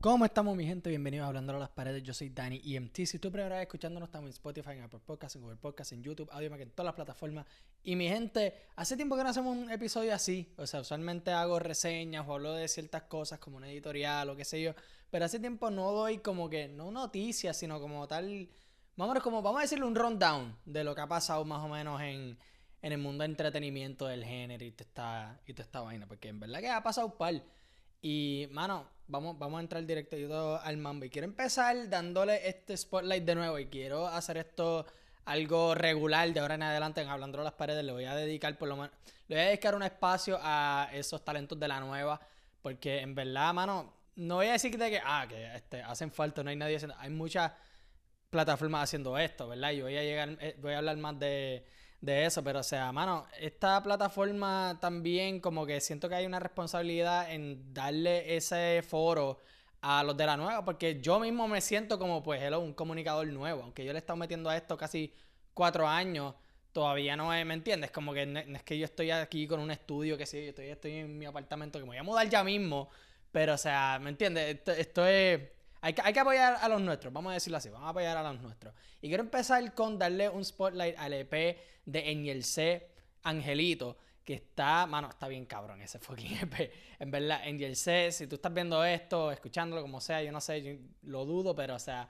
¿Cómo estamos, mi gente? Bienvenidos a Hablando a las Paredes. Yo soy Dani EMT. Si tú primera vez escuchándonos, estamos en Spotify, en Apple Podcasts, en Google Podcasts, en YouTube, Audio en todas las plataformas. Y mi gente, hace tiempo que no hacemos un episodio así. O sea, usualmente hago reseñas o hablo de ciertas cosas como un editorial o qué sé yo. Pero hace tiempo no doy como que, no noticias, sino como tal. Vamos como, vamos a decirle un rundown de lo que ha pasado más o menos en, en el mundo de entretenimiento del género y toda esta, esta vaina. Porque en verdad que ha pasado un par. Y, mano, vamos, vamos a entrar directo al mambo. Y quiero empezar dándole este spotlight de nuevo. Y quiero hacer esto algo regular de ahora en adelante en Hablando de las Paredes. Le voy a dedicar por lo menos. Le voy a dedicar un espacio a esos talentos de la nueva. Porque en verdad, mano, no voy a decir que, ah, que este, hacen falta, no hay nadie haciendo. Hay muchas plataformas haciendo esto, ¿verdad? Y voy a llegar, eh, voy a hablar más de de eso, pero o sea, mano, esta plataforma también como que siento que hay una responsabilidad en darle ese foro a los de la nueva, porque yo mismo me siento como, pues, hello, un comunicador nuevo, aunque yo le he estado metiendo a esto casi cuatro años, todavía no es, ¿me entiendes? Como que no, es que yo estoy aquí con un estudio, que sí, yo estoy, estoy en mi apartamento, que me voy a mudar ya mismo, pero o sea, ¿me entiendes? esto es hay que, apoyar a los nuestros, vamos a decirlo así, vamos a apoyar a los nuestros. Y quiero empezar con darle un spotlight al EP de En C, Angelito, que está, mano, está bien cabrón ese fucking EP. En verdad, En C, si tú estás viendo esto, escuchándolo como sea, yo no sé, yo lo dudo, pero o sea,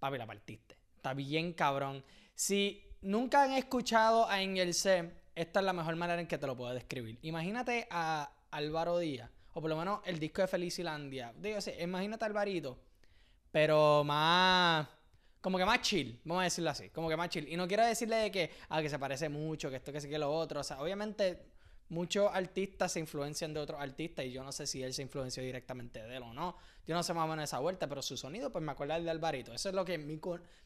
papi, la partiste. Está bien cabrón. Si nunca han escuchado a En C, esta es la mejor manera en que te lo puedo describir. Imagínate a Álvaro Díaz, o por lo menos el disco de Felicilandia. Digo, imagínate a Alvarito pero más como que más chill, vamos a decirlo así, como que más chill. Y no quiero decirle de que, ah, que se parece mucho, que esto, que sí, que lo otro. O sea, obviamente muchos artistas se influencian de otros artistas y yo no sé si él se influenció directamente de él o no. Yo no sé más o menos esa vuelta, pero su sonido, pues me acuerda del de Alvarito. Eso es lo que mi,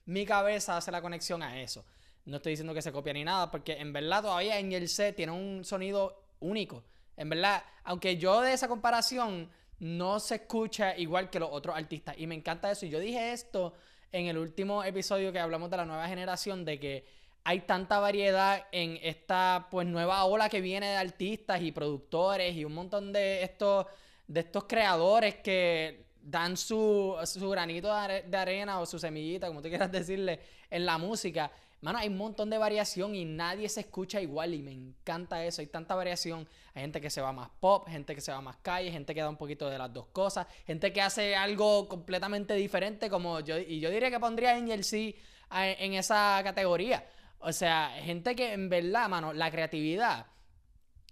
mi cabeza hace la conexión a eso. No estoy diciendo que se copia ni nada, porque en verdad todavía en el set tiene un sonido único. En verdad, aunque yo de esa comparación no se escucha igual que los otros artistas. Y me encanta eso. Y yo dije esto en el último episodio que hablamos de la nueva generación, de que hay tanta variedad en esta pues nueva ola que viene de artistas y productores y un montón de estos, de estos creadores que dan su, su granito de arena o su semillita, como tú quieras decirle, en la música. Mano, hay un montón de variación y nadie se escucha igual y me encanta eso. Hay tanta variación. Hay gente que se va más pop, gente que se va más calle, gente que da un poquito de las dos cosas, gente que hace algo completamente diferente como yo. Y yo diría que pondría a Angel C en esa categoría. O sea, gente que en verdad, mano, la creatividad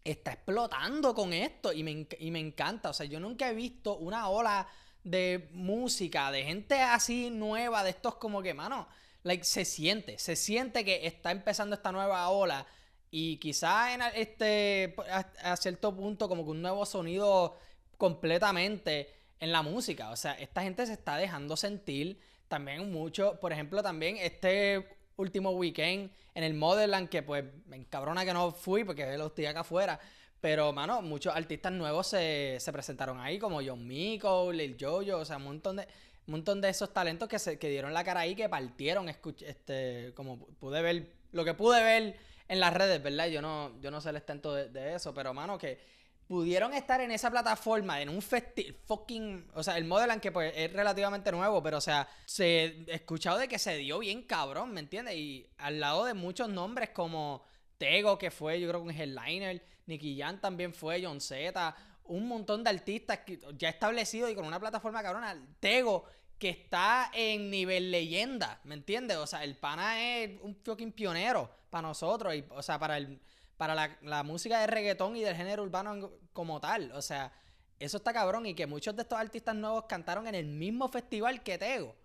está explotando con esto y me, y me encanta. O sea, yo nunca he visto una ola de música, de gente así nueva, de estos como que, mano like, se siente, se siente que está empezando esta nueva ola y quizá en este, a, cierto punto como que un nuevo sonido completamente en la música. O sea, esta gente se está dejando sentir también mucho. Por ejemplo, también este último weekend en el Motherland, que pues me encabrona que no fui porque lo estoy acá afuera. Pero, mano, muchos artistas nuevos se, se presentaron ahí, como John Miko, Lil Jojo, o sea, un montón de un montón de esos talentos que, se, que dieron la cara ahí, que partieron, este, como pude ver, lo que pude ver en las redes, ¿verdad? Yo no, yo no sé el estento de, eso, pero mano, que pudieron estar en esa plataforma, en un festival, fucking, o sea, el Modelan que pues es relativamente nuevo, pero o sea, se he escuchado de que se dio bien cabrón, ¿me entiendes? Y al lado de muchos nombres como Tego, que fue, yo creo que un headliner, Nicky Jan también fue, John Z, un montón de artistas ya establecidos y con una plataforma cabrona. Tego, que está en nivel leyenda, ¿me entiendes? O sea, el pana es un fucking pionero para nosotros, y, o sea, para, el, para la, música de reggaetón y del género urbano como tal. O sea, eso está cabrón y que muchos de estos artistas nuevos cantaron en el mismo festival que Tego.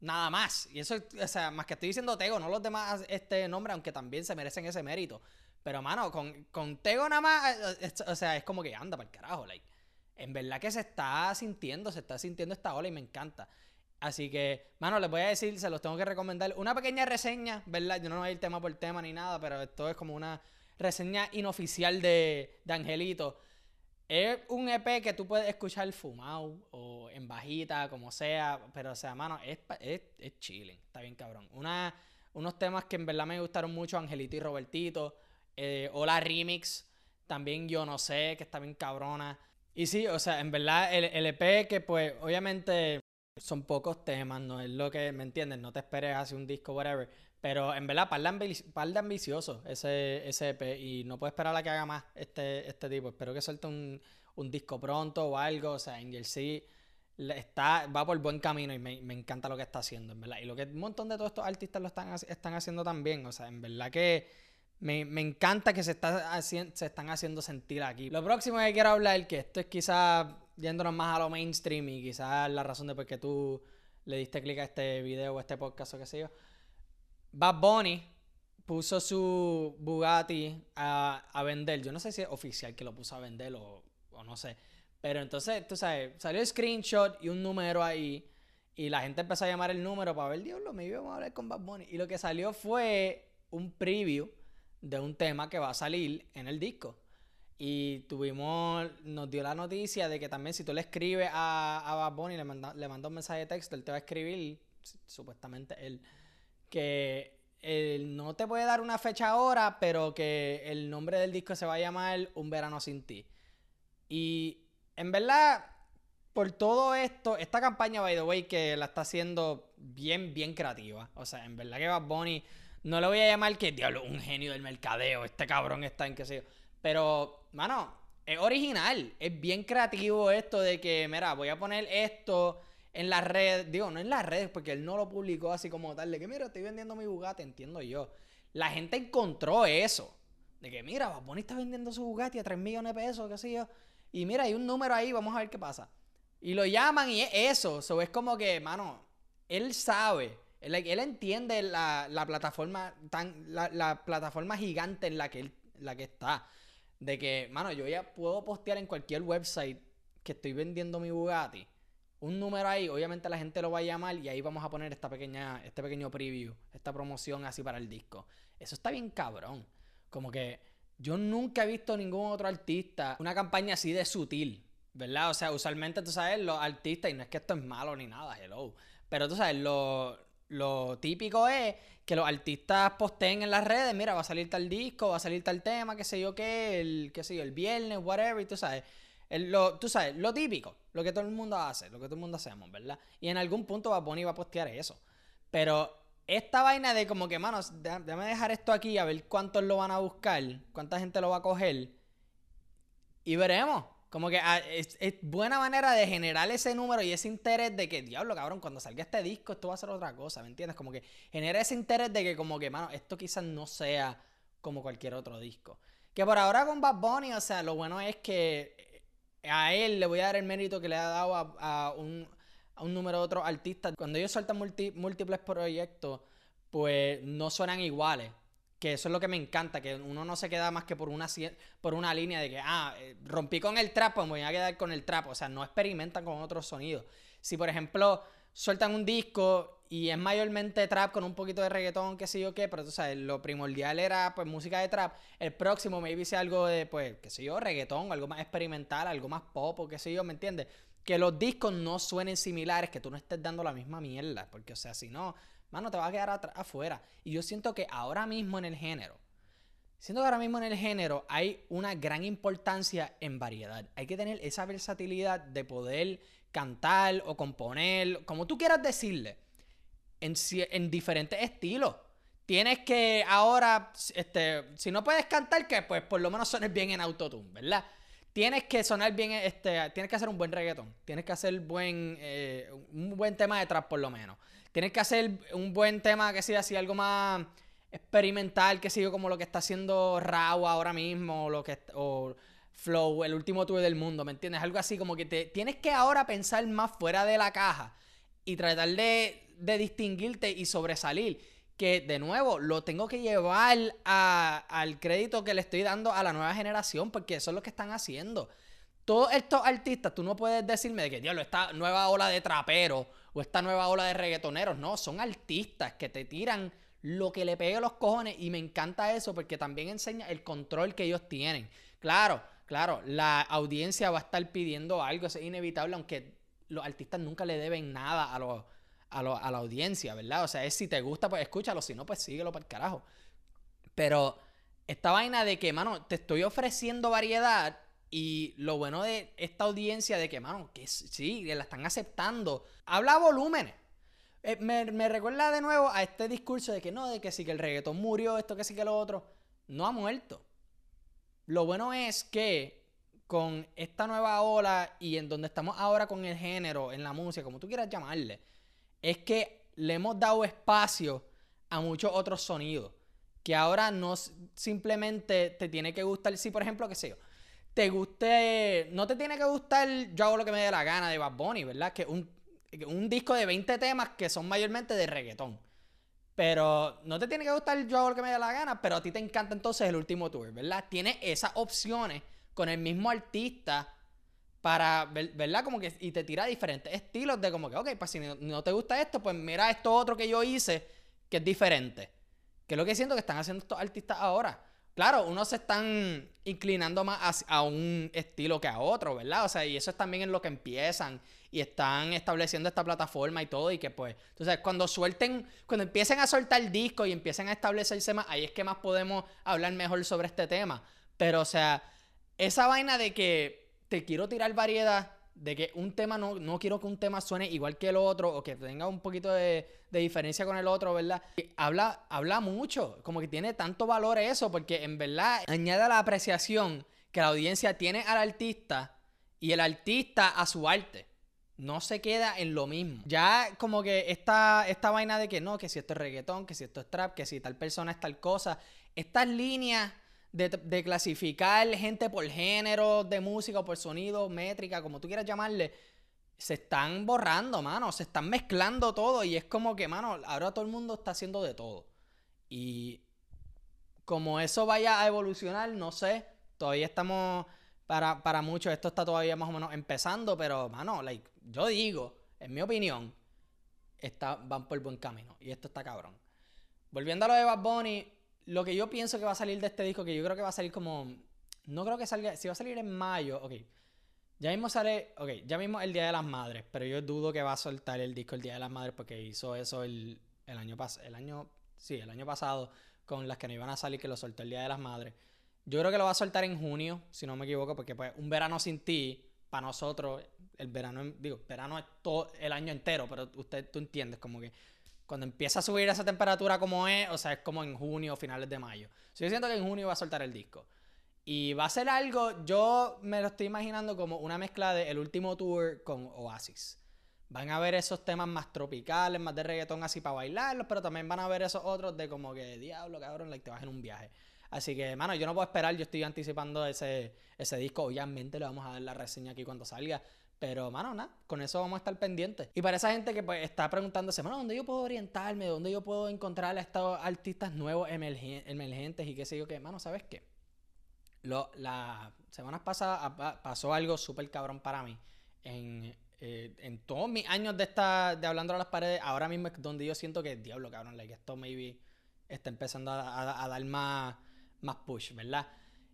Nada más. Y eso, o sea, más que estoy diciendo Tego, no los demás este nombre, aunque también se merecen ese mérito. Pero, mano, con, con Tego nada más, eh, o sea, es como que anda para el carajo, like. En verdad que se está sintiendo, se está sintiendo esta ola y me encanta. Así que, mano, les voy a decir, se los tengo que recomendar. Una pequeña reseña, ¿verdad? Yo no voy a ir tema por tema ni nada, pero esto es como una reseña inoficial de, de Angelito. Es un EP que tú puedes escuchar fumado o en bajita, como sea, pero o sea, mano, es, es, es chilling, está bien cabrón. Una, unos temas que en verdad me gustaron mucho, Angelito y Robertito. Eh, Hola Remix, también Yo No Sé, que está bien cabrona. Y sí, o sea, en verdad el, el EP que pues obviamente son pocos temas, no es lo que, ¿me entiendes? No te esperes hacer un disco, whatever. Pero en verdad, par de, ambicioso ese, ese EP y no puedo esperar a que haga más este, este tipo. Espero que suelte un, un disco pronto o algo. O sea, Angel C está, va por buen camino y me, me, encanta lo que está haciendo, en verdad. Y lo que un montón de todos estos artistas lo están, están haciendo también. O sea, en verdad que me, me encanta que se, está se están haciendo sentir aquí. Lo próximo que quiero hablar, que esto es quizás yéndonos más a lo mainstream y quizás la razón de por qué tú le diste clic a este video o este podcast o qué sé yo Bad Bunny puso su Bugatti a, a, vender. Yo no sé si es oficial que lo puso a vender o, o, no sé. Pero entonces, tú sabes, salió el screenshot y un número ahí. Y la gente empezó a llamar el número para ver, Dios, lo me iba a hablar con Bad Bunny. Y lo que salió fue un preview de un tema que va a salir en el disco. Y tuvimos, nos dio la noticia de que también si tú le escribes a, a Bad Bunny, le manda, le manda un mensaje de texto, él te va a escribir, supuestamente él que él no te puede dar una fecha ahora, pero que el nombre del disco se va a llamar Un verano sin ti. Y en verdad, por todo esto, esta campaña, by the way, que la está haciendo bien, bien creativa. O sea, en verdad que Bad Bunny, no le voy a llamar que, diablo, un genio del mercadeo, este cabrón está en qué sé yo. Pero, mano, es original, es bien creativo esto de que, mira, voy a poner esto en las redes, digo, no en las redes, porque él no lo publicó así como tal, de que mira, estoy vendiendo mi Bugatti, entiendo yo. La gente encontró eso. De que mira, Baboni está vendiendo su Bugatti a 3 millones de pesos, qué sé yo. Y mira, hay un número ahí, vamos a ver qué pasa. Y lo llaman y es eso. eso es como que, mano, él sabe. Él, entiende la, plataforma tan, la, plataforma gigante en la que él, la que está. De que, mano, yo ya puedo postear en cualquier website que estoy vendiendo mi Bugatti un número ahí, obviamente la gente lo va a llamar y ahí vamos a poner esta pequeña, este pequeño preview, esta promoción así para el disco. Eso está bien cabrón. Como que yo nunca he visto ningún otro artista una campaña así de sutil, ¿verdad? O sea, usualmente tú sabes, los artistas, y no es que esto es malo ni nada, hello, pero tú sabes, lo, lo típico es que los artistas posteen en las redes, mira, va a salir tal disco, va a salir tal tema, qué sé yo qué, el, qué sé yo, el viernes, whatever, y tú sabes lo, tú sabes, lo típico, lo que todo el mundo hace, lo que todo el mundo hacemos, ¿verdad? Y en algún punto va a postear eso. Pero esta vaina de como que, manos, déjame dejar esto aquí a ver cuántos lo van a buscar, cuánta gente lo va a coger. Y veremos. Como que ah, es, buena manera de generar ese número y ese interés de que, diablo, cabrón, cuando salga este disco, esto va a ser otra cosa, ¿me entiendes? Como que genera ese interés de que, como que, mano, esto quizás no sea como cualquier otro disco. Que por ahora con Bad Bunny, o sea, lo bueno es que a él le voy a dar el mérito que le ha dado a, un, número de otros artistas. Cuando ellos sueltan múltiples proyectos, pues no suenan iguales. Que eso es lo que me encanta, que uno no se queda más que por una, por una línea de que, ah, eh, rompí con el trap, pues me voy a quedar con el trap. O sea, no experimentan con otros sonidos. Si, por ejemplo, sueltan un disco y es mayormente trap con un poquito de reggaetón, qué sé yo qué, pero tú sabes, lo primordial era pues música de trap. El próximo maybe sea algo de, pues, qué sé yo, reggaetón, algo más experimental, algo más pop o qué sé yo, ¿me entiendes? Que los discos no suenen similares, que tú no estés dando la misma mierda, porque o sea, si no, mano, te va a quedar afuera. Y yo siento que ahora mismo en el género, siento que ahora mismo en el género hay una gran importancia en variedad. Hay que tener esa versatilidad de poder cantar o componer, como tú quieras decirle en, diferentes estilos. Tienes que ahora, este, si no puedes cantar, que pues por lo menos sones bien en autotune, ¿verdad? Tienes que sonar bien, este, tienes que hacer un buen reggaetón. Tienes que hacer buen, eh, un buen tema de trap por lo menos. Tienes que hacer un buen tema que sea así algo más experimental, que siga como lo que está haciendo Raw ahora mismo, o lo que o Flow, el último tour del mundo, ¿me entiendes? Algo así como que te tienes que ahora pensar más fuera de la caja y tratar de de distinguirte y sobresalir. Que de nuevo lo tengo que llevar al crédito que le estoy dando a la nueva generación, porque eso es lo que están haciendo. Todos estos artistas, tú no puedes decirme de que, diablo, esta nueva ola de traperos o esta nueva ola de reggaetoneros. No, son artistas que te tiran lo que le pegue los cojones y me encanta eso porque también enseña el control que ellos tienen. Claro, claro, la audiencia va a estar pidiendo algo, es inevitable, aunque los artistas nunca le deben nada a los a, la audiencia, ¿verdad? O sea, es si te gusta, pues escúchalo, si no, pues síguelo para el carajo. Pero esta vaina de que, mano, te estoy ofreciendo variedad, Y lo bueno de esta audiencia de que, mano, que sí, la están aceptando. Habla volúmenes. Eh, me, recuerda de nuevo a este discurso de que no, de que sí que el reggaetón murió, esto que sí que lo otro. No ha muerto. Lo bueno es que con esta nueva ola y en donde estamos ahora con el género, en la música, como tú quieras llamarle, es que le hemos dado espacio a muchos otros sonidos. Que ahora no simplemente te tiene que gustar, si por ejemplo, qué sé yo, te guste, no te tiene que gustar Yo hago lo que me dé la gana de Bad Bunny, ¿verdad? Que un, un disco de 20 temas que son mayormente de reggaetón. Pero no te tiene que gustar Yo hago lo que me dé la gana, pero a ti te encanta entonces el último tour, ¿verdad? Tiene esas opciones con el mismo artista para, ¿verdad? Como que, y te tira diferentes estilos de como que, ok, pues si no te gusta esto, pues mira esto otro que yo hice que es diferente. Que es lo que siento que están haciendo estos artistas ahora. Claro, unos se están inclinando más a, un estilo que a otro, ¿verdad? O sea, y eso es también en lo que empiezan y están estableciendo esta plataforma y todo. Y que pues, entonces, cuando suelten, cuando empiecen a soltar discos y empiecen a establecerse más, ahí es que más podemos hablar mejor sobre este tema. Pero, o sea, esa vaina de que te quiero tirar variedad de que un tema no, no quiero que un tema suene igual que el otro o que tenga un poquito de, diferencia con el otro, ¿verdad? habla, habla mucho, como que tiene tanto valor eso, porque en verdad añade la apreciación que la audiencia tiene al artista y el artista a su arte. No se queda en lo mismo. Ya como que esta, esta vaina de que no, que si esto es reggaetón, que si esto es trap, que si tal persona es tal cosa, estas líneas de, clasificar gente por género de música por sonido, métrica, como tú quieras llamarle, se están borrando, mano. Se están mezclando todo y es como que, mano, ahora todo el mundo está haciendo de todo. Y como eso vaya a evolucionar, no sé. Todavía estamos, para, para muchos, esto está todavía más o menos empezando, pero, mano, like, yo digo, en mi opinión, está, van por buen camino. Y esto está cabrón. Volviendo a lo de Bad Bunny, lo que yo pienso que va a salir de este disco, que yo creo que va a salir como. No creo que salga. Si va a salir en mayo, ok. Ya mismo sale. Ok, ya mismo el Día de las Madres. Pero yo dudo que va a soltar el disco el Día de las Madres porque hizo eso el, el año pasado. El año. Sí, el año pasado. Con las que no iban a salir, que lo soltó el Día de las Madres. Yo creo que lo va a soltar en junio, si no me equivoco, porque pues un verano sin ti, para nosotros, el verano, digo, verano es todo el año entero, pero usted, tú entiendes, como que cuando empieza a subir esa temperatura como es, o sea, es como en junio o finales de mayo. yo siento que en junio va a soltar el disco. Y va a ser algo, yo me lo estoy imaginando como una mezcla de el último tour con Oasis. Van a ver esos temas más tropicales, más de reggaetón así para bailarlos, pero también van a ver esos otros de como que, diablo, cabrón, like, te vas en un viaje. Así que, mano, yo no puedo esperar, yo estoy anticipando ese, ese disco. Obviamente le vamos a dar la reseña aquí cuando salga. Pero, mano, nada, con eso vamos a estar pendientes. Y para esa gente que pues está preguntándose, mano, ¿dónde yo puedo orientarme? ¿Dónde yo puedo encontrar a estos artistas nuevos emergentes y qué sé yo qué? Mano, ¿sabes qué? Lo, la semana pasada pasó algo súper cabrón para mí. En, eh, en todos mis años de estar de hablando a las paredes, ahora mismo es donde yo siento que, diablo, cabrón, like, esto maybe está empezando a, a dar más, más push, ¿verdad?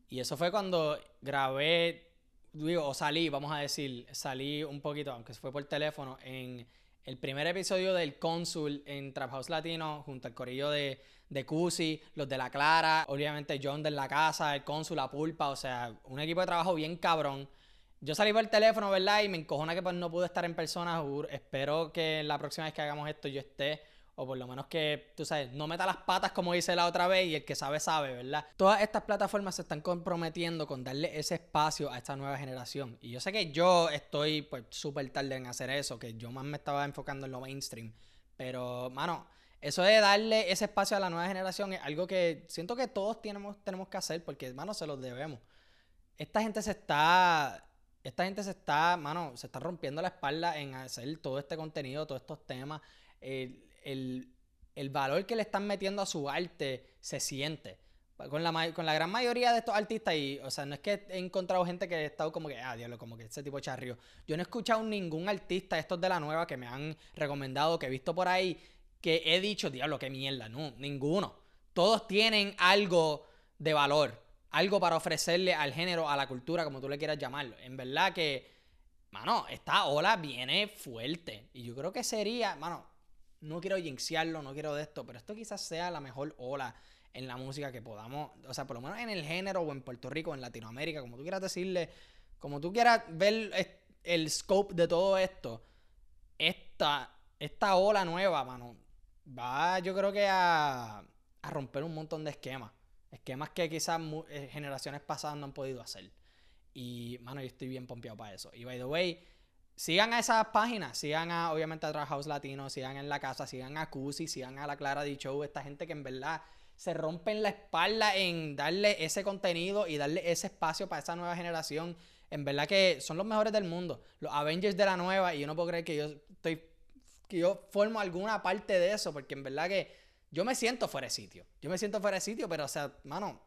Y eso fue cuando grabé digo, o salí, vamos a decir, salí un poquito, aunque fue por teléfono, en el primer episodio del Cónsul en Trap House Latino, junto al corillo de, de Cusi, los de La Clara, obviamente John de La Casa, el Cónsul, La Pulpa, o sea, un equipo de trabajo bien cabrón. Yo salí por el teléfono, ¿verdad? Y me encojona que pues no pude estar en persona. Espero que la próxima vez que hagamos esto yo esté o por lo menos que, tú sabes, no meta las patas como hice la otra vez y el que sabe, sabe, ¿verdad? Todas estas plataformas se están comprometiendo con darle ese espacio a esta nueva generación. Y yo sé que yo estoy pues súper tarde en hacer eso, que yo más me estaba enfocando en lo mainstream. Pero, mano, eso de darle ese espacio a la nueva generación es algo que siento que todos tenemos, tenemos que hacer porque, mano, se los debemos. Esta gente se está esta gente se está, mano, se está rompiendo la espalda en hacer todo este contenido, todos estos temas. Eh, el, valor que le están metiendo a su arte se siente. Con la, con la gran mayoría de estos artistas, y, o sea, no es que he encontrado gente que ha estado como que, ah, diablo, como que ese tipo de charrio. Yo no he escuchado ningún artista, estos de la nueva, que me han recomendado, que he visto por ahí, que he dicho, diablo, qué mierda. No, ninguno. Todos tienen algo de valor, algo para ofrecerle al género, a la cultura, como tú le quieras llamarlo. En verdad que, mano, esta ola viene fuerte. Y yo creo que sería, mano, no quiero jinxearlo, no quiero de esto, pero esto quizás sea la mejor ola en la música que podamos, o sea, por lo menos en el género o en Puerto Rico, en Latinoamérica, como tú quieras decirle, como tú quieras ver el scope de todo esto, esta, esta ola nueva, mano, va yo creo que a, a romper un montón de esquemas. Esquemas que quizás eh, generaciones pasadas no han podido hacer. Y, mano, yo estoy bien pompeado para eso. Y, by the way, sigan a esas páginas. Sigan a, obviamente, a Trash House Latino. Sigan en La Casa. Sigan a Cusi. Sigan a La Clara D Show. Esta gente que en verdad se rompen la espalda en darle ese contenido y darle ese espacio para esa nueva generación. En verdad que son los mejores del mundo. Los Avengers de la nueva. Y yo no puedo creer que yo estoy... Que yo formo alguna parte de eso. Porque en verdad que yo me siento fuera de sitio. Yo me siento fuera de sitio, pero, o sea, mano,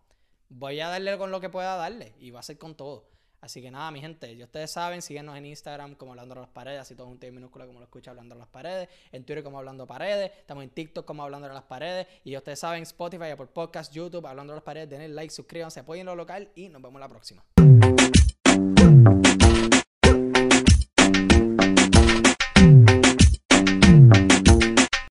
voy a darle con lo que pueda darle y va a ser con todo. Así que nada, mi gente, ya ustedes saben, síguenos en Instagram como Hablando a las Paredes, así todo un T minúsculo como lo escucha Hablando a las Paredes, en Twitter como Hablando Paredes, estamos en TikTok como Hablando a las Paredes, y ya ustedes saben, Spotify, por Podcast, YouTube, Hablando a las Paredes, denle like, suscríbanse, apoyen lo local y nos vemos la próxima.